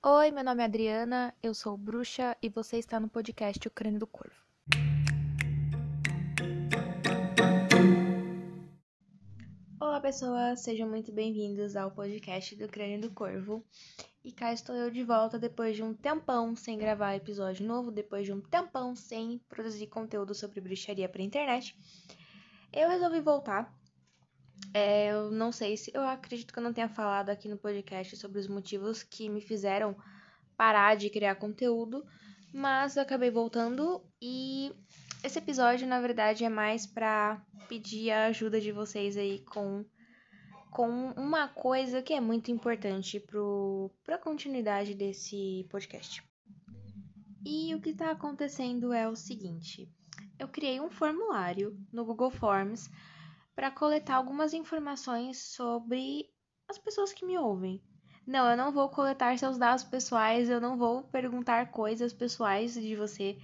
Oi, meu nome é Adriana, eu sou bruxa e você está no podcast O Crânio do Corvo. Olá, pessoas, sejam muito bem-vindos ao podcast do Crânio do Corvo. E cá estou eu de volta depois de um tempão sem gravar episódio novo, depois de um tempão sem produzir conteúdo sobre bruxaria para internet. Eu resolvi voltar. É, eu não sei se. Eu acredito que eu não tenha falado aqui no podcast sobre os motivos que me fizeram parar de criar conteúdo, mas eu acabei voltando e esse episódio, na verdade, é mais para pedir a ajuda de vocês aí com, com uma coisa que é muito importante para a continuidade desse podcast. E o que está acontecendo é o seguinte: eu criei um formulário no Google Forms para coletar algumas informações sobre as pessoas que me ouvem. Não, eu não vou coletar seus dados pessoais, eu não vou perguntar coisas pessoais de você.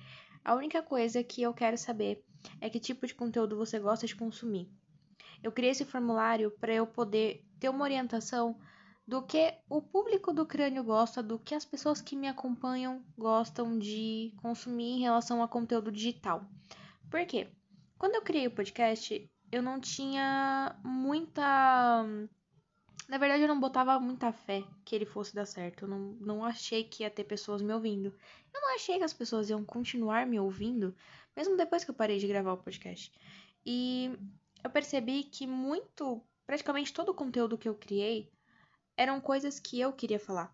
A única coisa que eu quero saber é que tipo de conteúdo você gosta de consumir. Eu criei esse formulário para eu poder ter uma orientação do que o público do crânio gosta, do que as pessoas que me acompanham gostam de consumir em relação a conteúdo digital. Por quê? Quando eu criei o podcast, eu não tinha muita. Na verdade, eu não botava muita fé que ele fosse dar certo. Eu não, não achei que ia ter pessoas me ouvindo. Eu não achei que as pessoas iam continuar me ouvindo, mesmo depois que eu parei de gravar o podcast. E eu percebi que muito, praticamente todo o conteúdo que eu criei eram coisas que eu queria falar.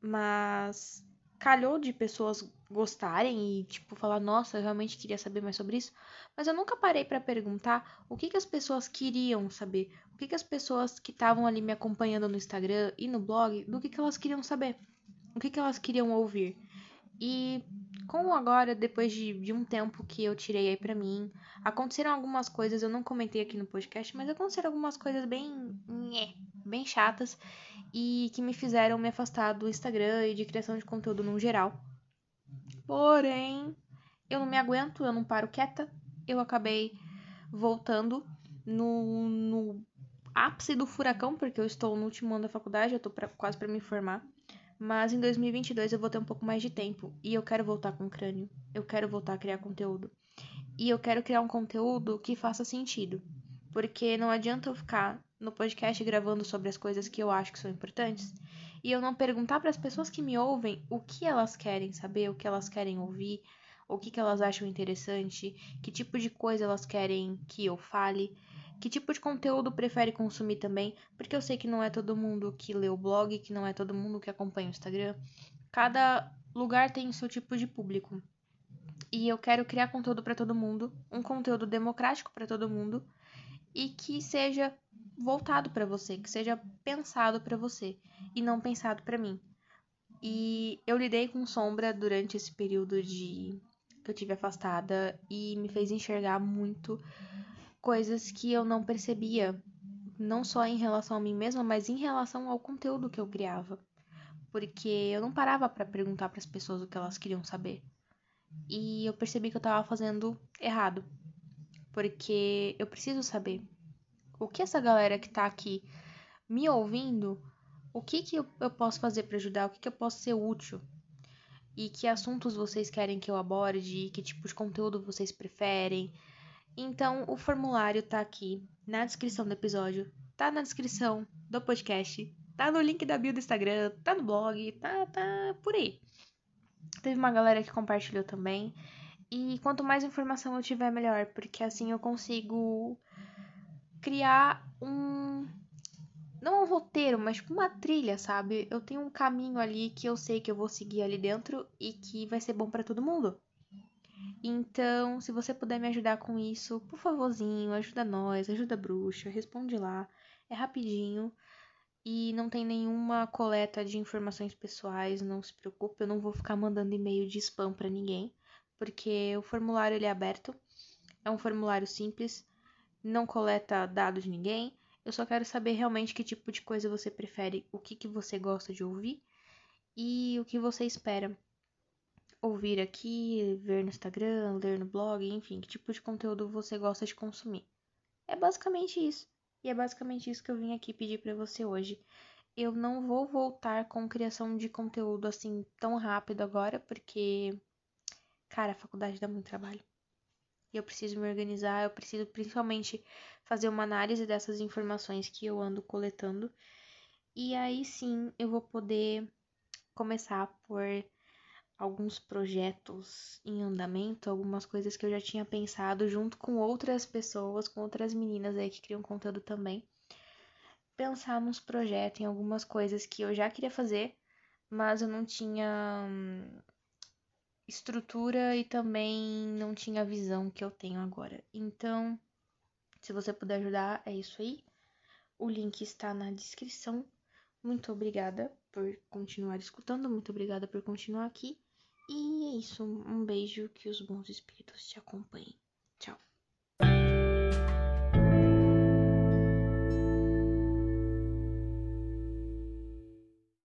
Mas calhou de pessoas gostarem e, tipo, falar, nossa, eu realmente queria saber mais sobre isso. Mas eu nunca parei para perguntar o que, que as pessoas queriam saber. O que, que as pessoas que estavam ali me acompanhando no Instagram e no blog, do que, que elas queriam saber. O que, que elas queriam ouvir. E como agora, depois de, de um tempo que eu tirei aí pra mim, aconteceram algumas coisas, eu não comentei aqui no podcast, mas aconteceram algumas coisas bem. bem chatas e que me fizeram me afastar do Instagram e de criação de conteúdo no geral. Porém, eu não me aguento, eu não paro quieta, eu acabei voltando no, no ápice do furacão, porque eu estou no último ano da faculdade, eu tô pra, quase para me formar. Mas em 2022 eu vou ter um pouco mais de tempo e eu quero voltar com o crânio. Eu quero voltar a criar conteúdo. E eu quero criar um conteúdo que faça sentido. Porque não adianta eu ficar no podcast gravando sobre as coisas que eu acho que são importantes e eu não perguntar para as pessoas que me ouvem o que elas querem saber, o que elas querem ouvir, o que, que elas acham interessante, que tipo de coisa elas querem que eu fale. Que tipo de conteúdo prefere consumir também? Porque eu sei que não é todo mundo que lê o blog, que não é todo mundo que acompanha o Instagram. Cada lugar tem o seu tipo de público. E eu quero criar conteúdo para todo mundo, um conteúdo democrático para todo mundo e que seja voltado para você, que seja pensado para você e não pensado para mim. E eu lidei com sombra durante esse período de que eu tive afastada e me fez enxergar muito coisas que eu não percebia, não só em relação a mim mesma, mas em relação ao conteúdo que eu criava. Porque eu não parava para perguntar para as pessoas o que elas queriam saber. E eu percebi que eu estava fazendo errado. Porque eu preciso saber o que essa galera que tá aqui me ouvindo, o que que eu, posso fazer para ajudar, o que que eu posso ser útil. E que assuntos vocês querem que eu aborde, que tipo de conteúdo vocês preferem, então, o formulário tá aqui na descrição do episódio, tá na descrição do podcast, tá no link da bio do Instagram, tá no blog, tá, tá por aí. Teve uma galera que compartilhou também. E quanto mais informação eu tiver, melhor, porque assim eu consigo criar um. Não um roteiro, mas uma trilha, sabe? Eu tenho um caminho ali que eu sei que eu vou seguir ali dentro e que vai ser bom para todo mundo. Então, se você puder me ajudar com isso, por favorzinho, ajuda nós, ajuda a bruxa, responde lá. É rapidinho e não tem nenhuma coleta de informações pessoais, não se preocupe, eu não vou ficar mandando e-mail de spam para ninguém, porque o formulário ele é aberto. É um formulário simples, não coleta dados de ninguém. Eu só quero saber realmente que tipo de coisa você prefere, o que, que você gosta de ouvir e o que você espera ouvir aqui, ver no Instagram, ler no blog, enfim, que tipo de conteúdo você gosta de consumir. É basicamente isso. E é basicamente isso que eu vim aqui pedir para você hoje. eu não vou voltar com criação de conteúdo assim tão rápido agora, porque, cara, a faculdade dá muito trabalho. Eu preciso me organizar, eu preciso principalmente fazer uma análise dessas informações que eu ando coletando. E aí sim eu vou poder começar por alguns projetos em andamento, algumas coisas que eu já tinha pensado junto com outras pessoas, com outras meninas aí que criam conteúdo também. Pensar nos projetos, em algumas coisas que eu já queria fazer, mas eu não tinha hum, estrutura e também não tinha a visão que eu tenho agora. Então, se você puder ajudar, é isso aí. O link está na descrição. Muito obrigada por continuar escutando, muito obrigada por continuar aqui. E é isso. Um beijo, que os bons espíritos te acompanhem. Tchau.